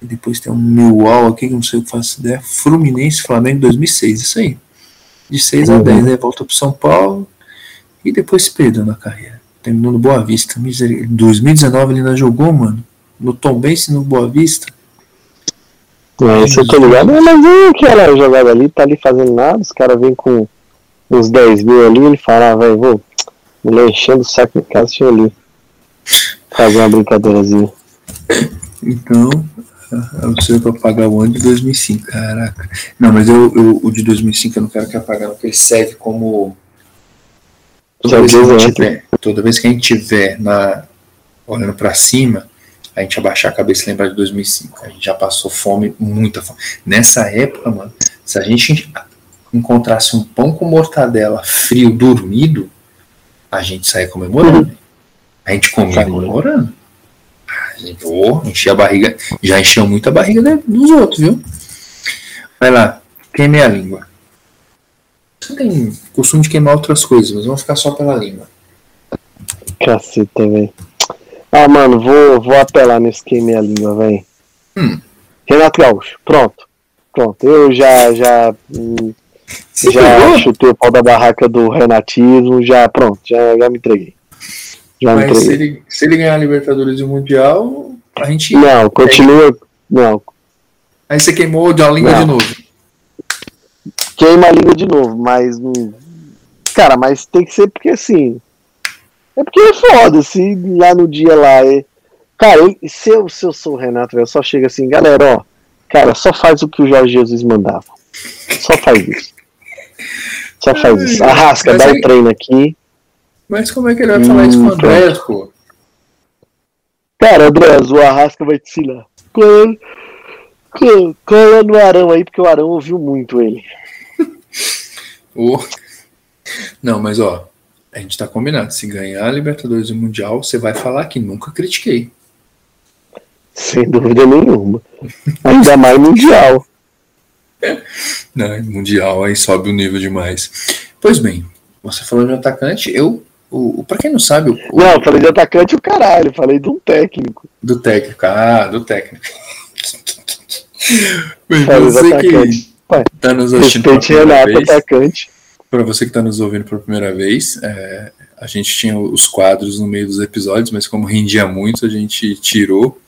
e depois tem um Millwall aqui, que não sei o que faço ideia, Fluminense, Flamengo 2006, isso aí. De 6 uhum. a 10, né? Volta pro São Paulo e depois se perdeu na carreira. Terminou no Boa Vista. Em 2019 ele ainda jogou, mano. No Tom Bense, no Boa Vista. É, isso eu tô ligado, mas é aquela jogada ali, tá ali fazendo nada, os caras vêm com uns 10 mil ali, ele fala, ah, vai, vou, mulher enchendo o saco em casa, deixa eu ali. Fazer uma brincadeirazinha. Então, eu sei para pagar o ano de 2005, caraca. Não, mas eu, eu, o de 2005 eu não quero que apagar, porque ele serve como. Toda vez, que a gente tiver, toda vez que a gente tiver na, olhando para cima, a gente abaixar a cabeça e lembrar de 2005. A gente já passou fome, muita fome. Nessa época, mano, se a gente encontrasse um pão com mortadela frio, dormido, a gente saia comemorando. Uhum. A gente comia comemorando. A gente, oh, enchia a barriga. Já encheu muito a barriga dos outros, viu? Vai lá, queime a língua. Você tem costume de queimar outras coisas, mas vamos ficar só pela língua. Caceta, velho. Ah, mano, vou, vou apelar nesse queimei a língua, velho. Hum. Renato Gaúcho, pronto. Pronto, eu já já hum, já chutei o pau da barraca do renatismo, já pronto, já, já me entreguei. Já Mas. Se, ele, se ele ganhar a Libertadores e o Mundial, a gente. Não, continua. Não. Aí você queimou a língua não. de novo. Queima a língua de novo, mas. Cara, mas tem que ser porque assim. É porque é foda, se lá no dia lá. É... Cara, se eu, se eu sou o Renato, eu só chego assim, galera, ó. Cara, só faz o que o Jorge Jesus mandava. Só faz isso. Só faz isso. Arrasca, dá o um treino aqui. Mas como é que ele vai falar hum, isso com o hum, André, pô? Cara, André, o Arrasca vai te ensinar. Cola, cola no Arão aí, porque o Arão ouviu muito ele. oh. Não, mas ó, a gente tá combinado. Se ganhar a Libertadores e o Mundial, você vai falar que nunca critiquei. Sem dúvida nenhuma. Ainda mais Mundial. Não, mundial aí sobe o nível demais. Pois bem, você falou de um atacante, eu. O, o, pra quem não sabe. O, não, falei de atacante o caralho, falei de um técnico. Do técnico, ah, do técnico. Bem, você que tá nos assistindo pela primeira vez, atacante. Para você que está nos ouvindo pela primeira vez, é, a gente tinha os quadros no meio dos episódios, mas como rendia muito, a gente tirou.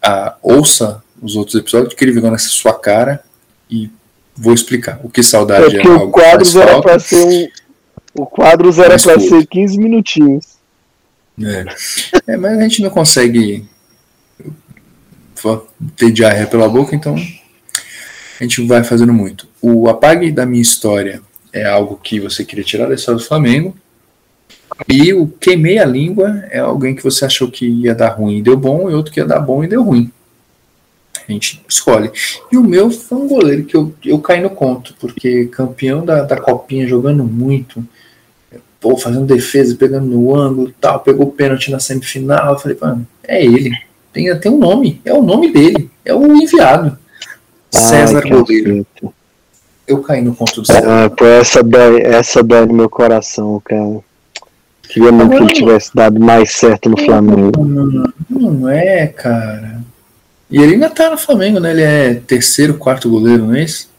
A, ouça os outros episódios, que ele virou nessa sua cara e vou explicar. O que saudade é, é o quadros era para ser um, o quadros era para ser 15 minutinhos. É. é, mas a gente não consegue ter diarreia pela boca, então a gente vai fazendo muito. O apague da minha história é algo que você queria tirar da história do Flamengo. E o queimei a língua é alguém que você achou que ia dar ruim e deu bom, e outro que ia dar bom e deu ruim a gente escolhe. E o meu foi um goleiro que eu, eu caí no conto, porque campeão da, da copinha, jogando muito, pô, fazendo defesa, pegando no ângulo tal, pegou o pênalti na semifinal. Eu falei, mano, é ele. Tem até um nome, é o nome dele, é o enviado. César Goleiro. Eu caí no conto do César. Ah, pô, essa dói, essa dói no meu coração, cara. Queria muito que ele tivesse dado mais certo no Flamengo. Não, não, não é, cara. E ele ainda tá no Flamengo, né? Ele é terceiro, quarto goleiro, não é isso?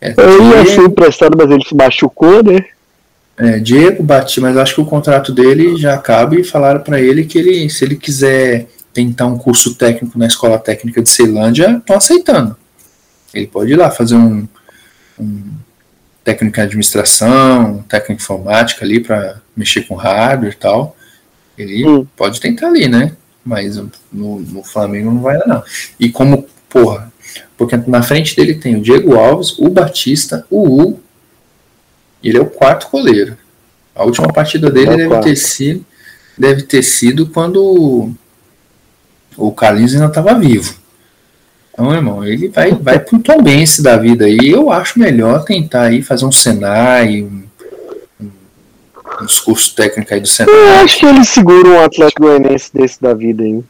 É, ele ia ser emprestado, mas ele se machucou, né? É, Diego Bati, mas acho que o contrato dele já acaba e falaram para ele que ele, se ele quiser tentar um curso técnico na Escola Técnica de Ceilândia, estão aceitando. Ele pode ir lá fazer um, um técnico em administração, um técnico em informática ali para mexer com hardware e tal. Ele hum. pode tentar ali, né? mas no, no Flamengo não vai dar, não. E como, porra, porque na frente dele tem o Diego Alves, o Batista, o Hugo, ele é o quarto goleiro. A última partida dele é deve ter sido deve ter sido quando o Carlinhos ainda estava vivo. Então, irmão, ele vai, vai pro Tom Bense da vida aí. Eu acho melhor tentar aí fazer um Senai, um um discurso técnico aí do Senado. Eu acho que ele segura um Atlético Goianiense desse da vida aí.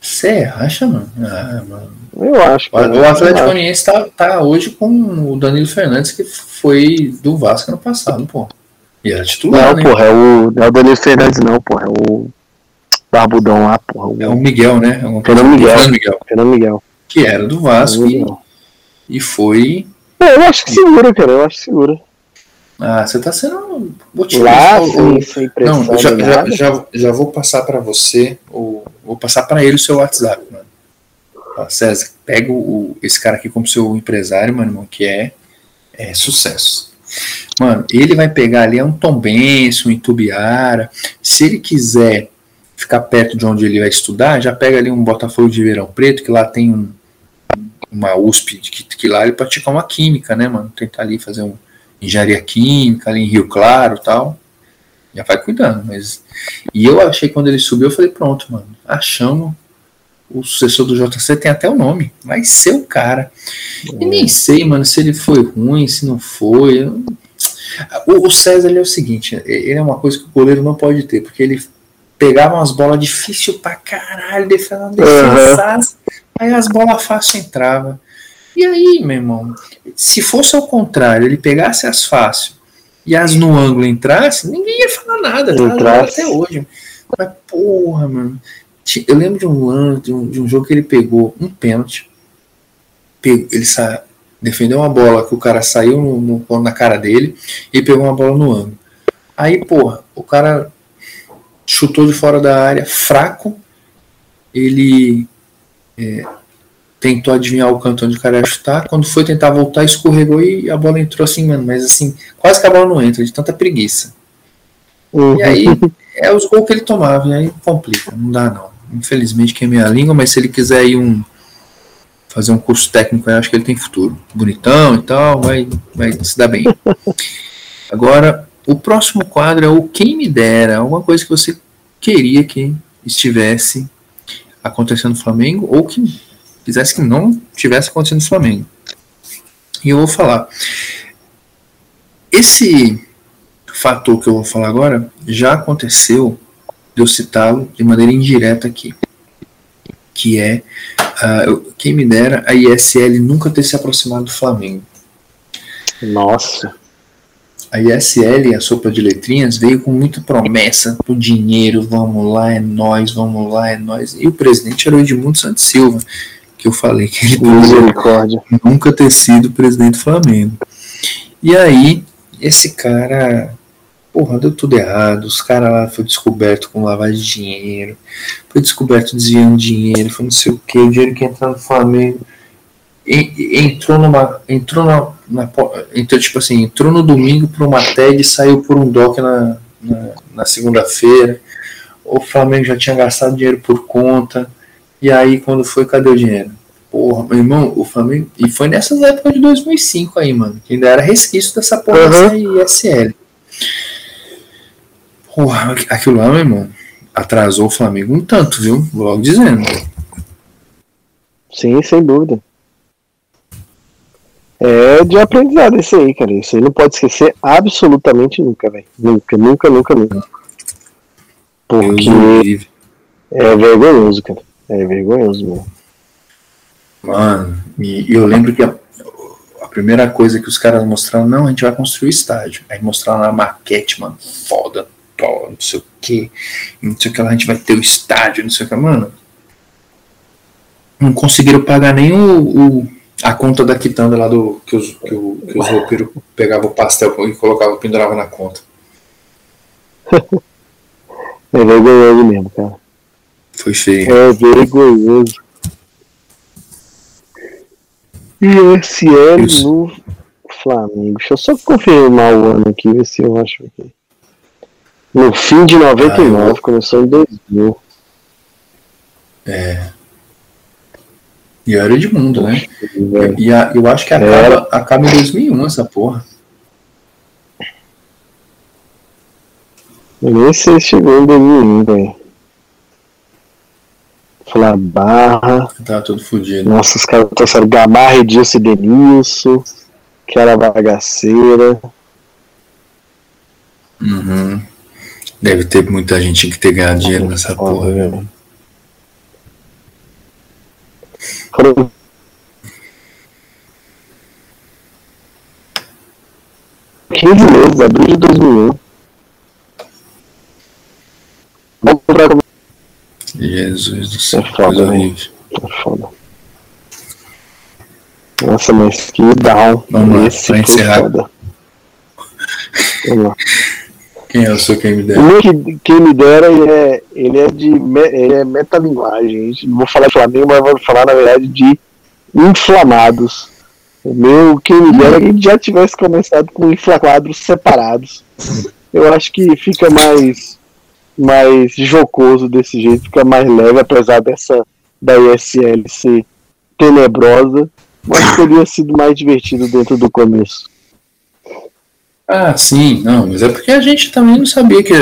Você acha, mano? Ah, mano. Eu acho. Cara, o Atlético Goianiense tá, tá hoje com o Danilo Fernandes, que foi do Vasco no passado, pô. E era titular, não, né? porra, é o, não é o Danilo Fernandes, não, porra. É o Barbudão lá, porra. O... É o Miguel, né? É Fernando Miguel. Fernando Miguel. Fernando Miguel. Que era do Vasco e, e foi. É, eu acho que segura, cara. Eu acho que segura. Ah, você está sendo otimista. Lá, sem, sem Não, já, já, já, já, vou passar para você, ou, vou passar para ele o seu WhatsApp, mano. César, pega o, esse cara aqui como seu empresário, mano, irmão, que é, é sucesso. Mano, ele vai pegar ali é um Tom Benson, um Itubiara. Se ele quiser ficar perto de onde ele vai estudar, já pega ali um Botafogo de Verão Preto, que lá tem um, uma USP, que, que lá ele pratica uma química, né, mano? Tentar ali fazer um engenharia química ali em Rio Claro tal. Já vai cuidando, mas. E eu achei quando ele subiu, eu falei, pronto, mano, achamos. O sucessor do JC tem até o nome, vai ser o cara. E nem sei, mano, se ele foi ruim, se não foi. O, o César é o seguinte: ele é uma coisa que o goleiro não pode ter, porque ele pegava umas bolas difícil pra caralho, defendendo uhum. aí as bolas fácil entravam. E aí, meu irmão, se fosse ao contrário, ele pegasse as fácil e as no ângulo entrasse, ninguém ia falar nada, tá? até hoje. Mas, porra, mano. Eu lembro de um lance, de um, de um jogo que ele pegou um pênalti. ele sa... defendeu uma bola que o cara saiu no, no, na cara dele e pegou uma bola no ângulo. Aí, porra, o cara chutou de fora da área, fraco. Ele é, tentou adivinhar o canto onde o cara ia chutar. Quando foi tentar voltar, escorregou e a bola entrou assim, mano. Mas assim, quase que a bola não entra, de tanta preguiça. Uhum. E aí é os gols que ele tomava, e aí complica, não dá não. Infelizmente que é minha língua, mas se ele quiser ir um fazer um curso técnico, eu acho que ele tem futuro. Bonitão e tal, vai, vai se dar bem. Agora, o próximo quadro é o Quem Me Dera, alguma coisa que você queria que estivesse acontecendo no Flamengo ou que quisesse que não tivesse acontecendo no Flamengo. E eu vou falar. Esse fator que eu vou falar agora já aconteceu de eu citá-lo de maneira indireta aqui, que é uh, quem me dera a ISL nunca ter se aproximado do Flamengo. Nossa. A ISL, a sopa de letrinhas, veio com muita promessa do dinheiro, vamos lá, é nós, vamos lá, é nós. E o presidente era o Edmundo Santos Silva, que eu falei que ele nunca ter sido presidente do Flamengo. E aí, esse cara porra, deu tudo errado. Os caras lá foi descoberto com lavagem de dinheiro, foi descoberto desviando dinheiro, foi não sei o que, o dinheiro que entrou no Flamengo. entrou numa. Entrou na, na. Entrou, tipo assim, entrou no domingo por uma TED e saiu por um DOC na, na, na segunda-feira. O Flamengo já tinha gastado dinheiro por conta. E aí, quando foi, cadê o dinheiro? Porra, meu irmão, o Flamengo. E foi nessas épocas de 2005 aí, mano. Que ainda era resquício dessa porra uhum. dessa ISL. Porra, aquilo lá, meu irmão, atrasou o Flamengo um tanto, viu? Vou logo dizendo. Sim, sem dúvida. É de aprendizado esse aí, cara. Isso aí não pode esquecer absolutamente nunca, velho. Nunca, nunca, nunca, nunca. Porque é vergonhoso, cara. É vergonhoso mesmo. Mano, e eu lembro que a, a primeira coisa que os caras mostraram, não, a gente vai construir estádio. Aí mostraram a maquete, mano, foda não sei o que, não sei o que lá, a gente vai ter o estádio, não sei o que, mano. Não conseguiram pagar nem o, o a conta da quitanda lá do que os, que, o, que os roupeiros pegavam o pastel e colocavam, penduravam na conta. É vergonhoso mesmo, cara. Foi feio. É vergonhoso. ISL Isso. no Flamengo. Deixa eu só confirmar o ano aqui, ver se eu acho aqui. No fim de 99, ah, eu... começou em 2000. É. E era Edmundo, né? É. E a, eu acho que acaba, é. acaba em 2001 essa porra. Eu nem sei se chegou em 2001, velho. Falar barra. Tá tudo fodido. Nossa, os caras trouxeram Gamarra, Edilson e Denilson. Que era bagaceira. Uhum. Deve ter muita gente que ter ganhado dinheiro nessa porra, viu? Foram 15 meses, abril de 2001. Vamos comprar Jesus do céu, é foda, horrível. É foda. Nossa, mas que down. Vamos lá, pra encerrar. Foda. Vamos lá. Quem é o seu quem me dera? O que, quem me dera ele é, ele é de ele é metalinguagem. Não vou falar de Flamengo, mas vou falar na verdade de inflamados. O meu quem me dera é que a gente já tivesse começado com inflamados separados. Eu acho que fica mais mais jocoso desse jeito, fica mais leve, apesar dessa da ISL ser tenebrosa, mas teria sido mais divertido dentro do começo. Ah, sim, não, mas é porque a gente também não sabia que.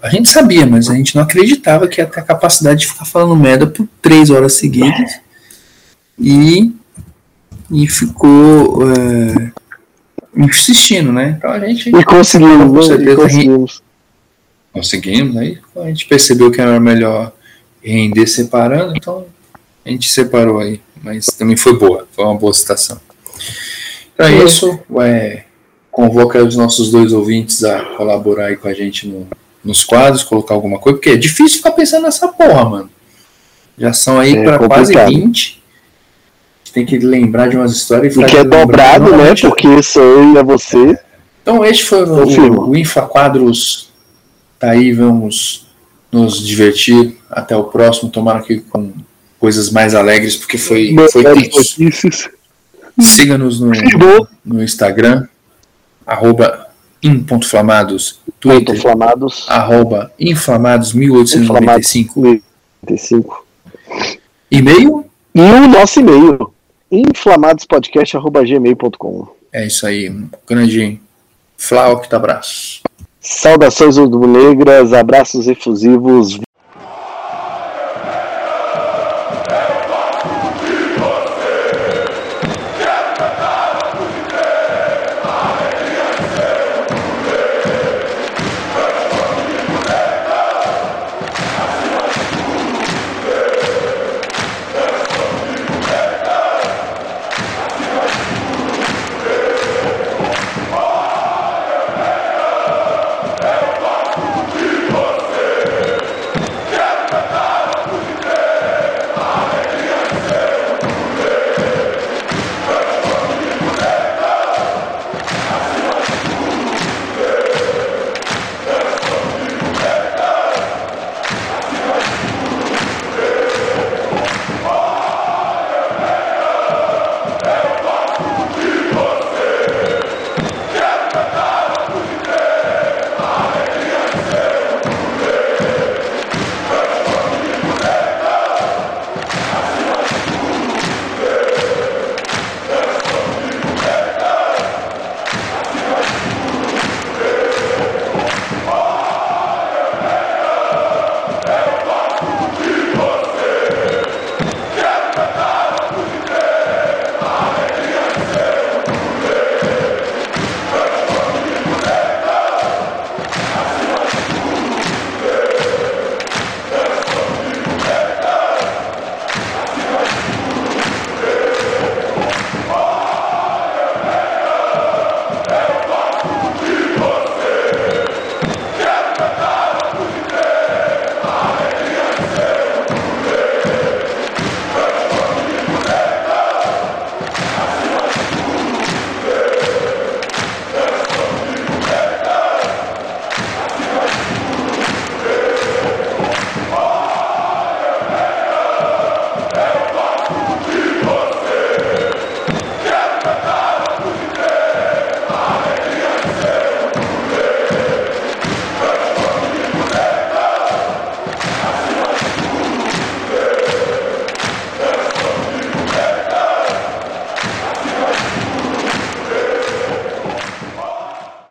A gente sabia, mas a gente não acreditava que ia ter a capacidade de ficar falando merda por três horas seguidas. E. E ficou. É, insistindo, né? Então a gente. E conseguimos, né? E conseguimos. Conseguimos, aí a gente percebeu que era melhor render separando, então a gente separou aí. Mas também foi boa, foi uma boa citação. Então é isso. É, convoca os nossos dois ouvintes a colaborar aí com a gente no, nos quadros, colocar alguma coisa, porque é difícil ficar pensando nessa porra, mano. Já são aí é para quase 20. Tem que lembrar de umas histórias e, e que é dobrado, né? Porque sou eu e é você. Então, este foi o, o, o Quadros. Tá aí, vamos nos divertir. Até o próximo. Tomara que com coisas mais alegres, porque foi, foi tenso. Siga-nos no, no Instagram, arroba in.flamados, Twitter, inflamados. arroba inflamados1895. E-mail? E o nosso e-mail, inflamadospodcast.gmail.com. É isso aí, um grande Flau, que abraço. Saudações rubro-negras, abraços efusivos.